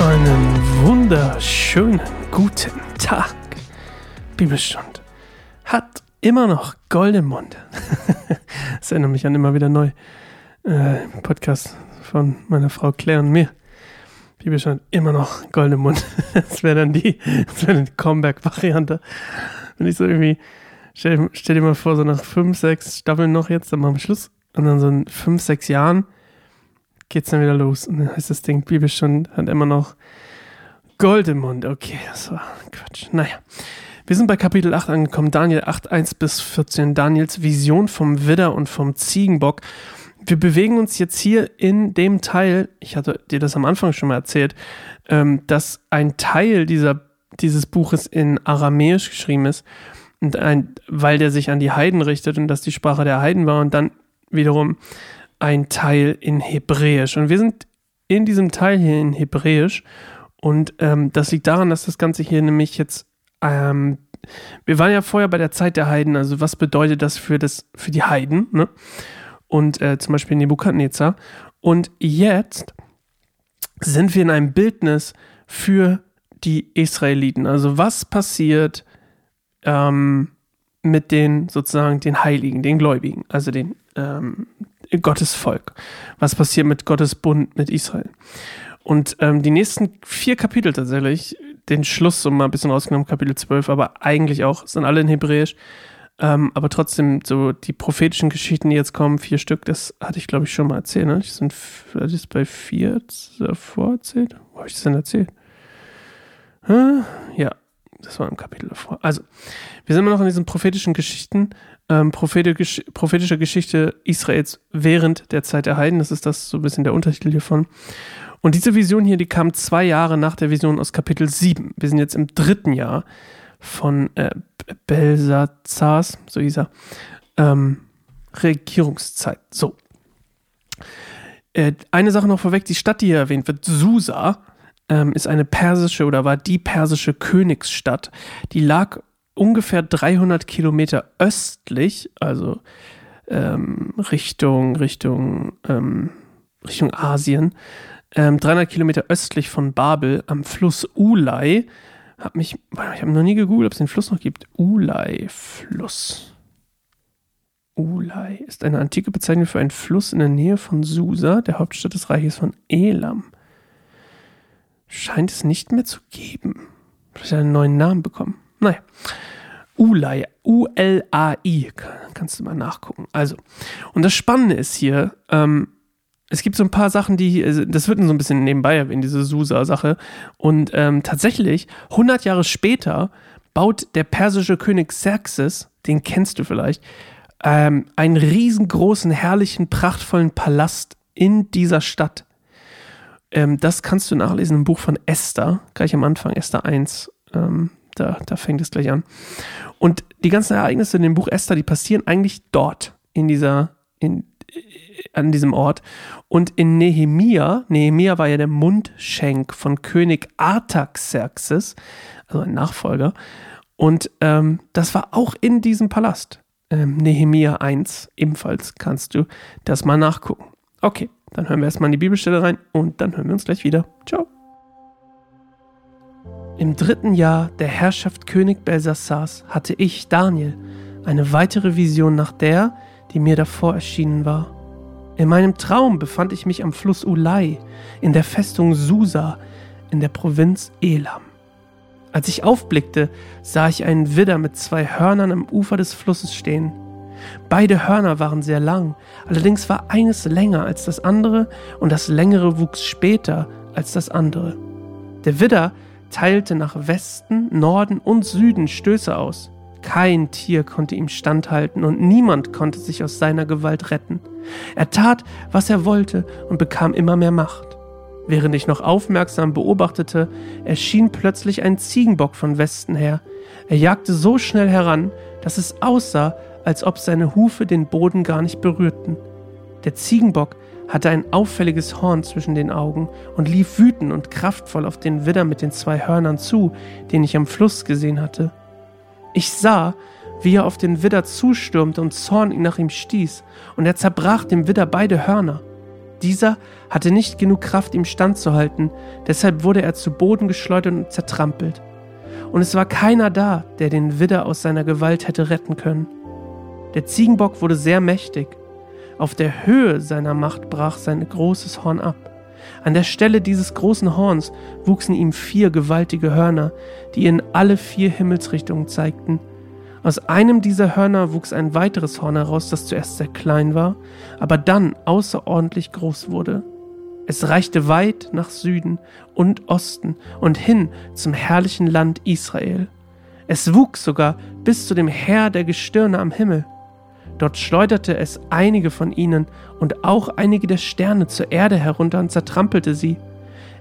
Einen wunderschönen guten Tag. Bibelstund hat immer noch goldenen Mund. das erinnert mich an immer wieder neu. Äh, Podcast von meiner Frau Claire und mir. Bibelstund immer noch goldenen Mund. Das wäre dann die, das die Comeback-Variante. Wenn ich so irgendwie, stell, stell dir mal vor, so nach fünf, sechs Staffeln noch jetzt, dann machen wir Schluss. Und dann so in fünf, sechs Jahren geht's dann wieder los. Und dann heißt das Ding, Bibelstunde hat immer noch Gold im Mund. Okay, das war Quatsch. Naja. Wir sind bei Kapitel 8 angekommen, Daniel 8, 1 bis 14, Daniels Vision vom Widder und vom Ziegenbock. Wir bewegen uns jetzt hier in dem Teil, ich hatte dir das am Anfang schon mal erzählt, ähm, dass ein Teil dieser, dieses Buches in Aramäisch geschrieben ist, und ein, weil der sich an die Heiden richtet und das die Sprache der Heiden war und dann wiederum ein Teil in Hebräisch. Und wir sind in diesem Teil hier in Hebräisch. Und ähm, das liegt daran, dass das Ganze hier nämlich jetzt. Ähm, wir waren ja vorher bei der Zeit der Heiden, also was bedeutet das für, das, für die Heiden? Ne? Und äh, zum Beispiel Nebukadnezar. Und jetzt sind wir in einem Bildnis für die Israeliten. Also was passiert ähm, mit den sozusagen den Heiligen, den Gläubigen, also den ähm, Gottes Volk. Was passiert mit Gottes Bund mit Israel? Und ähm, die nächsten vier Kapitel tatsächlich, den Schluss so mal ein bisschen rausgenommen, Kapitel 12, aber eigentlich auch, sind alle in Hebräisch. Ähm, aber trotzdem, so die prophetischen Geschichten, die jetzt kommen, vier Stück, das hatte ich, glaube ich, schon mal erzählt. Ne? Ich sind hatte ich bei vier davor erzählt? Wo habe ich das denn erzählt? Hm? Das war im Kapitel davor. Also, wir sind immer noch in diesen prophetischen Geschichten ähm, prophetisch, prophetische Geschichte Israels während der Zeit der Heiden. Das ist das so ein bisschen der Untertitel hiervon. Und diese Vision hier, die kam zwei Jahre nach der Vision aus Kapitel 7. Wir sind jetzt im dritten Jahr von äh, Belsazars, so hieß er, ähm, Regierungszeit. So. Äh, eine Sache noch vorweg, die Stadt, die hier erwähnt wird, Susa, ähm, ist eine persische oder war die persische Königsstadt. Die lag ungefähr 300 Kilometer östlich, also ähm, Richtung, Richtung, ähm, Richtung Asien, ähm, 300 Kilometer östlich von Babel am Fluss Ulai. Hab mich, ich habe noch nie gegoogelt, ob es den Fluss noch gibt. Ulai-Fluss. Ulai ist eine antike Bezeichnung für einen Fluss in der Nähe von Susa, der Hauptstadt des Reiches von Elam. Scheint es nicht mehr zu geben. Vielleicht einen neuen Namen bekommen. Naja. Ulai, U-L-A-I, kannst du mal nachgucken. Also, und das Spannende ist hier, ähm, es gibt so ein paar Sachen, die, also, das wird so ein bisschen nebenbei erwähnt, diese Susa-Sache. Und ähm, tatsächlich, 100 Jahre später baut der persische König Xerxes, den kennst du vielleicht, ähm, einen riesengroßen, herrlichen, prachtvollen Palast in dieser Stadt. Ähm, das kannst du nachlesen im Buch von Esther, gleich am Anfang, Esther 1. Ähm, da, da fängt es gleich an. Und die ganzen Ereignisse in dem Buch Esther, die passieren eigentlich dort, in dieser, in, äh, an diesem Ort. Und in Nehemia, Nehemia war ja der Mundschenk von König Artaxerxes, also ein Nachfolger. Und ähm, das war auch in diesem Palast. Ähm, Nehemia 1, ebenfalls kannst du das mal nachgucken. Okay, dann hören wir erstmal in die Bibelstelle rein und dann hören wir uns gleich wieder. Ciao. Im dritten Jahr der Herrschaft König Belsassars hatte ich, Daniel, eine weitere Vision nach der, die mir davor erschienen war. In meinem Traum befand ich mich am Fluss Ulai, in der Festung Susa, in der Provinz Elam. Als ich aufblickte, sah ich einen Widder mit zwei Hörnern am Ufer des Flusses stehen. Beide Hörner waren sehr lang, allerdings war eines länger als das andere und das längere wuchs später als das andere. Der Widder teilte nach Westen, Norden und Süden Stöße aus. Kein Tier konnte ihm standhalten und niemand konnte sich aus seiner Gewalt retten. Er tat, was er wollte und bekam immer mehr Macht. Während ich noch aufmerksam beobachtete, erschien plötzlich ein Ziegenbock von Westen her. Er jagte so schnell heran, dass es aussah, als ob seine Hufe den Boden gar nicht berührten. Der Ziegenbock hatte ein auffälliges Horn zwischen den Augen und lief wütend und kraftvoll auf den Widder mit den zwei Hörnern zu, den ich am Fluss gesehen hatte. Ich sah, wie er auf den Widder zustürmte und Zorn nach ihm stieß, und er zerbrach dem Widder beide Hörner. Dieser hatte nicht genug Kraft, ihm standzuhalten, deshalb wurde er zu Boden geschleudert und zertrampelt. Und es war keiner da, der den Widder aus seiner Gewalt hätte retten können. Der Ziegenbock wurde sehr mächtig. Auf der Höhe seiner Macht brach sein großes Horn ab. An der Stelle dieses großen Horns wuchsen ihm vier gewaltige Hörner, die in alle vier Himmelsrichtungen zeigten. Aus einem dieser Hörner wuchs ein weiteres Horn heraus, das zuerst sehr klein war, aber dann außerordentlich groß wurde. Es reichte weit nach Süden und Osten und hin zum herrlichen Land Israel. Es wuchs sogar bis zu dem Heer der Gestirne am Himmel. Dort schleuderte es einige von ihnen und auch einige der Sterne zur Erde herunter und zertrampelte sie.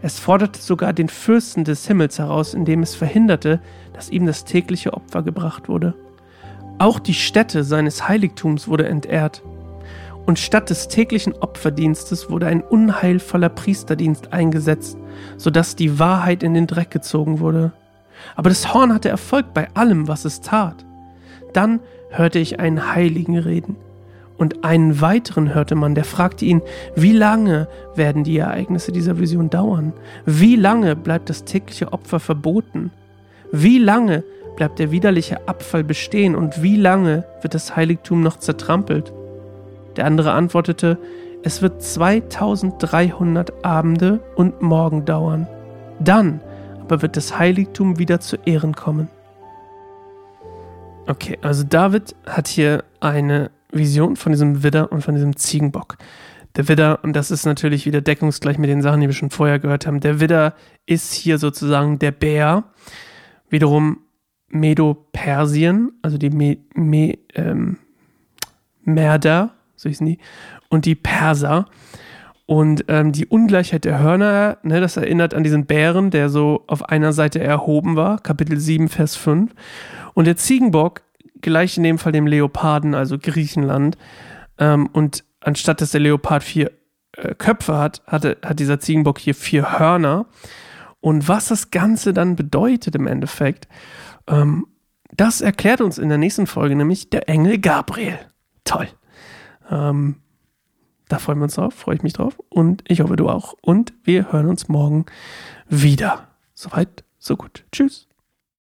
Es forderte sogar den Fürsten des Himmels heraus, indem es verhinderte, dass ihm das tägliche Opfer gebracht wurde. Auch die Stätte seines Heiligtums wurde entehrt und statt des täglichen Opferdienstes wurde ein unheilvoller Priesterdienst eingesetzt, sodass die Wahrheit in den Dreck gezogen wurde. Aber das Horn hatte Erfolg bei allem, was es tat. Dann hörte ich einen Heiligen reden. Und einen weiteren hörte man, der fragte ihn, wie lange werden die Ereignisse dieser Vision dauern? Wie lange bleibt das tägliche Opfer verboten? Wie lange bleibt der widerliche Abfall bestehen und wie lange wird das Heiligtum noch zertrampelt? Der andere antwortete, es wird 2300 Abende und Morgen dauern. Dann aber wird das Heiligtum wieder zu Ehren kommen. Okay, also David hat hier eine Vision von diesem Widder und von diesem Ziegenbock. Der Widder, und das ist natürlich wieder deckungsgleich mit den Sachen, die wir schon vorher gehört haben, der Widder ist hier sozusagen der Bär. Wiederum Medo-Persien, also die Me, Me, ähm, Merder, so hießen die, und die Perser. Und ähm, die Ungleichheit der Hörner, ne, das erinnert an diesen Bären, der so auf einer Seite erhoben war, Kapitel 7, Vers 5. Und der Ziegenbock gleich in dem Fall dem Leoparden, also Griechenland. Ähm, und anstatt dass der Leopard vier äh, Köpfe hat, hatte, hat dieser Ziegenbock hier vier Hörner. Und was das Ganze dann bedeutet im Endeffekt, ähm, das erklärt uns in der nächsten Folge, nämlich der Engel Gabriel. Toll. Ähm, da freuen wir uns drauf, freue ich mich drauf und ich hoffe du auch. Und wir hören uns morgen wieder. Soweit, so gut. Tschüss.